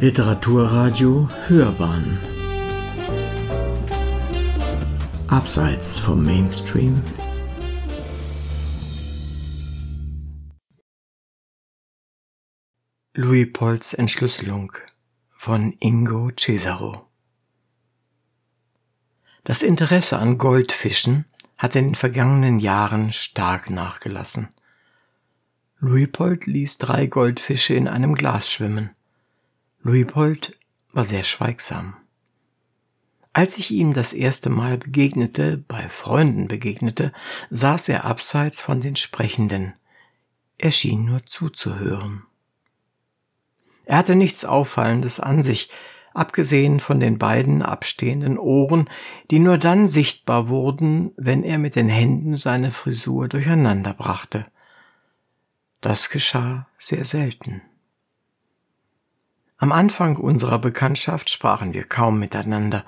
Literaturradio Hörbahn Abseits vom Mainstream Louis Polls Entschlüsselung von Ingo Cesaro Das Interesse an Goldfischen hat in den vergangenen Jahren stark nachgelassen. Luipold ließ drei Goldfische in einem Glas schwimmen. Luipold war sehr schweigsam. Als ich ihm das erste Mal begegnete, bei Freunden begegnete, saß er abseits von den Sprechenden. Er schien nur zuzuhören. Er hatte nichts Auffallendes an sich, abgesehen von den beiden abstehenden Ohren, die nur dann sichtbar wurden, wenn er mit den Händen seine Frisur durcheinander brachte. Das geschah sehr selten. Am Anfang unserer Bekanntschaft sprachen wir kaum miteinander.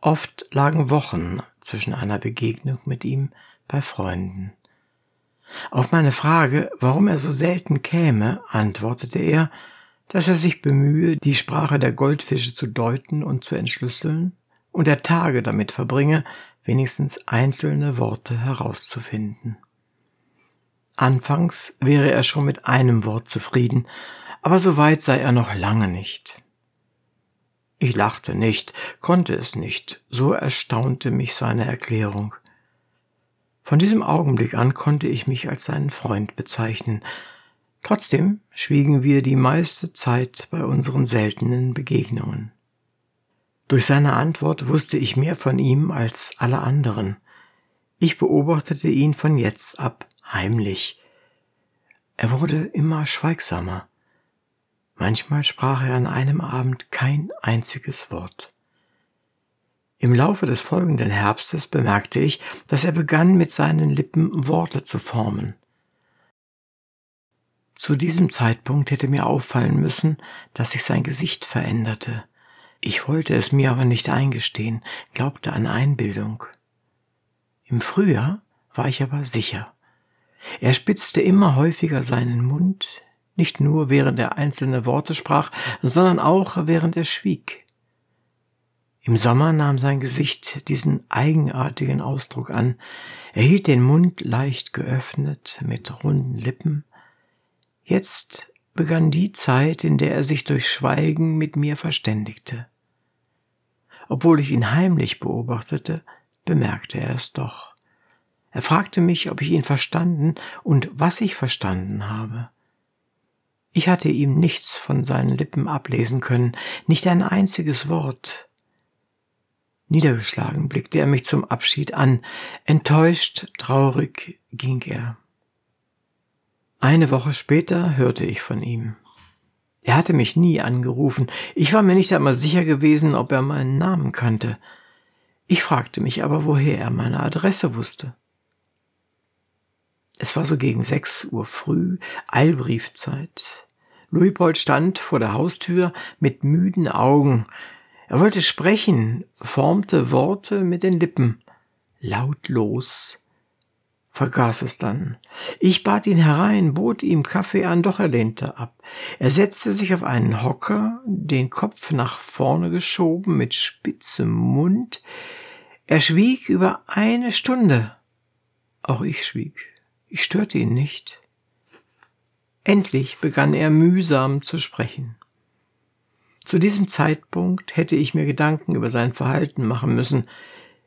Oft lagen Wochen zwischen einer Begegnung mit ihm bei Freunden. Auf meine Frage, warum er so selten käme, antwortete er, dass er sich bemühe, die Sprache der Goldfische zu deuten und zu entschlüsseln, und er Tage damit verbringe, wenigstens einzelne Worte herauszufinden. Anfangs wäre er schon mit einem Wort zufrieden, aber so weit sei er noch lange nicht. Ich lachte nicht, konnte es nicht, so erstaunte mich seine Erklärung. Von diesem Augenblick an konnte ich mich als seinen Freund bezeichnen. Trotzdem schwiegen wir die meiste Zeit bei unseren seltenen Begegnungen. Durch seine Antwort wusste ich mehr von ihm als alle anderen. Ich beobachtete ihn von jetzt ab heimlich. Er wurde immer schweigsamer. Manchmal sprach er an einem Abend kein einziges Wort. Im Laufe des folgenden Herbstes bemerkte ich, dass er begann mit seinen Lippen Worte zu formen. Zu diesem Zeitpunkt hätte mir auffallen müssen, dass sich sein Gesicht veränderte. Ich wollte es mir aber nicht eingestehen, glaubte an Einbildung. Im Frühjahr war ich aber sicher. Er spitzte immer häufiger seinen Mund, nicht nur während er einzelne Worte sprach, sondern auch während er schwieg. Im Sommer nahm sein Gesicht diesen eigenartigen Ausdruck an. Er hielt den Mund leicht geöffnet, mit runden Lippen. Jetzt begann die Zeit, in der er sich durch Schweigen mit mir verständigte. Obwohl ich ihn heimlich beobachtete, bemerkte er es doch. Er fragte mich, ob ich ihn verstanden und was ich verstanden habe. Ich hatte ihm nichts von seinen Lippen ablesen können, nicht ein einziges Wort. Niedergeschlagen blickte er mich zum Abschied an, enttäuscht, traurig ging er. Eine Woche später hörte ich von ihm. Er hatte mich nie angerufen, ich war mir nicht einmal sicher gewesen, ob er meinen Namen kannte. Ich fragte mich aber, woher er meine Adresse wusste. Es war so gegen sechs Uhr früh, Eilbriefzeit. Luipold stand vor der Haustür mit müden Augen. Er wollte sprechen, formte Worte mit den Lippen, lautlos, vergaß es dann. Ich bat ihn herein, bot ihm Kaffee an, doch er lehnte ab. Er setzte sich auf einen Hocker, den Kopf nach vorne geschoben, mit spitzem Mund. Er schwieg über eine Stunde. Auch ich schwieg. Ich störte ihn nicht. Endlich begann er mühsam zu sprechen. Zu diesem Zeitpunkt hätte ich mir Gedanken über sein Verhalten machen müssen,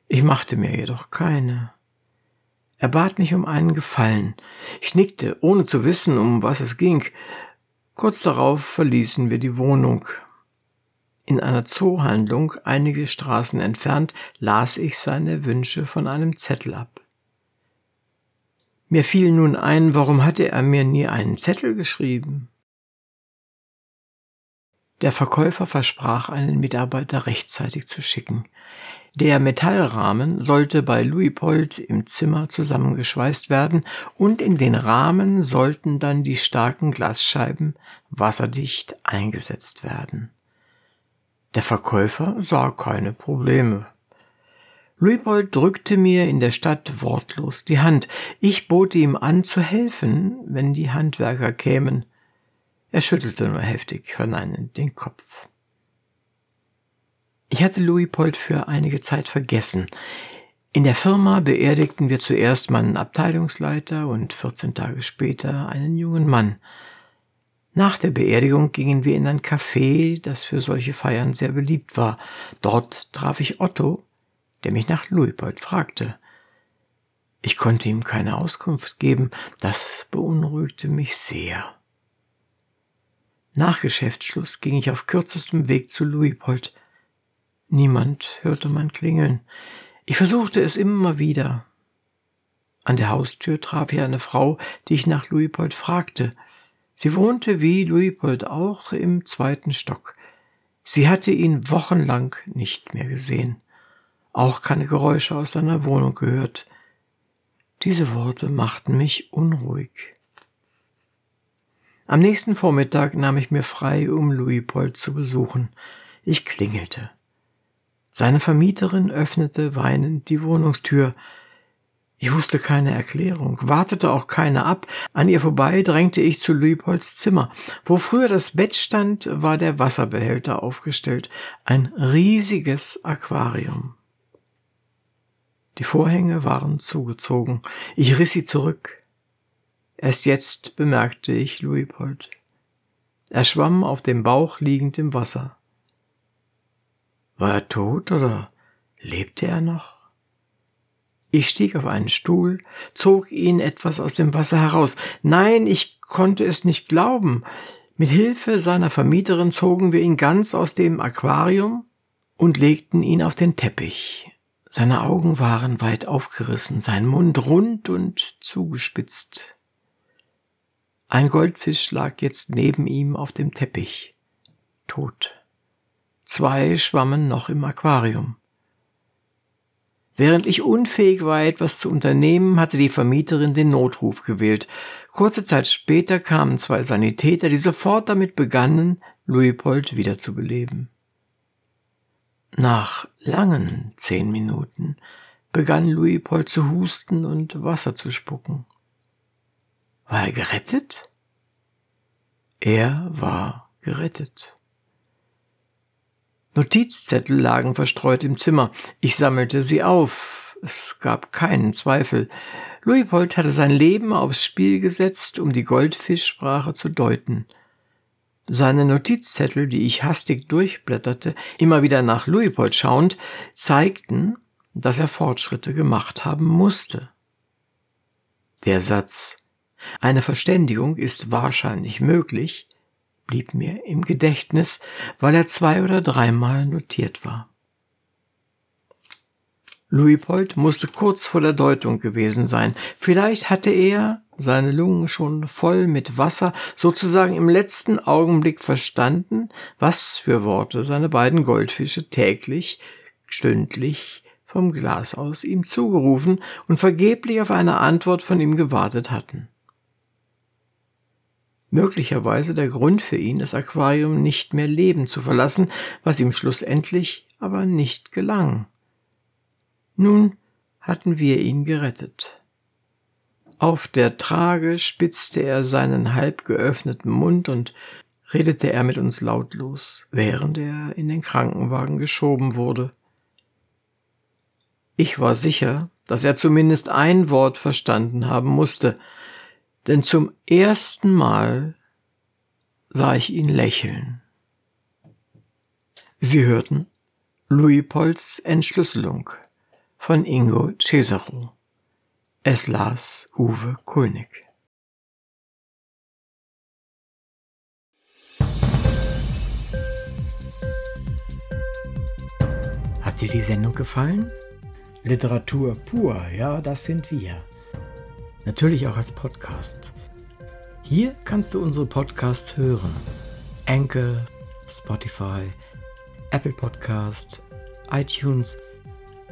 ich machte mir jedoch keine. Er bat mich um einen Gefallen. Ich nickte, ohne zu wissen, um was es ging. Kurz darauf verließen wir die Wohnung. In einer Zoohandlung einige Straßen entfernt las ich seine Wünsche von einem Zettel ab. Mir fiel nun ein, warum hatte er mir nie einen Zettel geschrieben? Der Verkäufer versprach, einen Mitarbeiter rechtzeitig zu schicken. Der Metallrahmen sollte bei Louis im Zimmer zusammengeschweißt werden und in den Rahmen sollten dann die starken Glasscheiben wasserdicht eingesetzt werden. Der Verkäufer sah keine Probleme. Luipold drückte mir in der Stadt wortlos die Hand. Ich bot ihm an, zu helfen, wenn die Handwerker kämen. Er schüttelte nur heftig verneinend den Kopf. Ich hatte Louis-Pold für einige Zeit vergessen. In der Firma beerdigten wir zuerst meinen Abteilungsleiter und 14 Tage später einen jungen Mann. Nach der Beerdigung gingen wir in ein Café, das für solche Feiern sehr beliebt war. Dort traf ich Otto, der mich nach Louis-Pold fragte. Ich konnte ihm keine Auskunft geben, das beunruhigte mich sehr. Nach Geschäftsschluss ging ich auf kürzestem Weg zu Louis-Pold. Niemand hörte mein Klingeln. Ich versuchte es immer wieder. An der Haustür traf ich eine Frau, die ich nach Louis-Pold fragte. Sie wohnte wie Louis-Pold auch im zweiten Stock. Sie hatte ihn wochenlang nicht mehr gesehen, auch keine Geräusche aus seiner Wohnung gehört. Diese Worte machten mich unruhig. Am nächsten Vormittag nahm ich mir frei, um Louis-Pold zu besuchen. Ich klingelte. Seine Vermieterin öffnete weinend die Wohnungstür. Ich wusste keine Erklärung, wartete auch keine ab. An ihr vorbei drängte ich zu Lübholz Zimmer. Wo früher das Bett stand, war der Wasserbehälter aufgestellt. Ein riesiges Aquarium. Die Vorhänge waren zugezogen. Ich riss sie zurück. Erst jetzt bemerkte ich Louis-Pold. Er schwamm auf dem Bauch liegend im Wasser. War er tot oder lebte er noch? Ich stieg auf einen Stuhl, zog ihn etwas aus dem Wasser heraus. Nein, ich konnte es nicht glauben. Mit Hilfe seiner Vermieterin zogen wir ihn ganz aus dem Aquarium und legten ihn auf den Teppich. Seine Augen waren weit aufgerissen, sein Mund rund und zugespitzt. Ein Goldfisch lag jetzt neben ihm auf dem Teppich, tot. Zwei schwammen noch im Aquarium. Während ich unfähig war, etwas zu unternehmen, hatte die Vermieterin den Notruf gewählt. Kurze Zeit später kamen zwei Sanitäter, die sofort damit begannen, Luipold wiederzubeleben. Nach langen zehn Minuten begann Luipold zu husten und Wasser zu spucken. War er gerettet? Er war gerettet. Notizzettel lagen verstreut im Zimmer. Ich sammelte sie auf. Es gab keinen Zweifel. Luipold hatte sein Leben aufs Spiel gesetzt, um die Goldfischsprache zu deuten. Seine Notizzettel, die ich hastig durchblätterte, immer wieder nach Luipold schauend, zeigten, dass er Fortschritte gemacht haben musste. Der Satz Eine Verständigung ist wahrscheinlich möglich blieb mir im Gedächtnis, weil er zwei oder dreimal notiert war. Luipold musste kurz vor der Deutung gewesen sein. Vielleicht hatte er seine Lungen schon voll mit Wasser, sozusagen im letzten Augenblick verstanden, was für Worte seine beiden Goldfische täglich, stündlich vom Glas aus ihm zugerufen und vergeblich auf eine Antwort von ihm gewartet hatten möglicherweise der Grund für ihn, das Aquarium nicht mehr leben zu verlassen, was ihm schlussendlich aber nicht gelang. Nun hatten wir ihn gerettet. Auf der Trage spitzte er seinen halb geöffneten Mund und redete er mit uns lautlos, während er in den Krankenwagen geschoben wurde. Ich war sicher, dass er zumindest ein Wort verstanden haben musste, denn zum ersten Mal sah ich ihn lächeln. Sie hörten Louis Pols Entschlüsselung von Ingo Cesaro. Es las Uwe Kulnig. Hat dir die Sendung gefallen? Literatur pur, ja, das sind wir natürlich auch als Podcast. Hier kannst du unsere Podcasts hören. Anchor, Spotify, Apple Podcast, iTunes,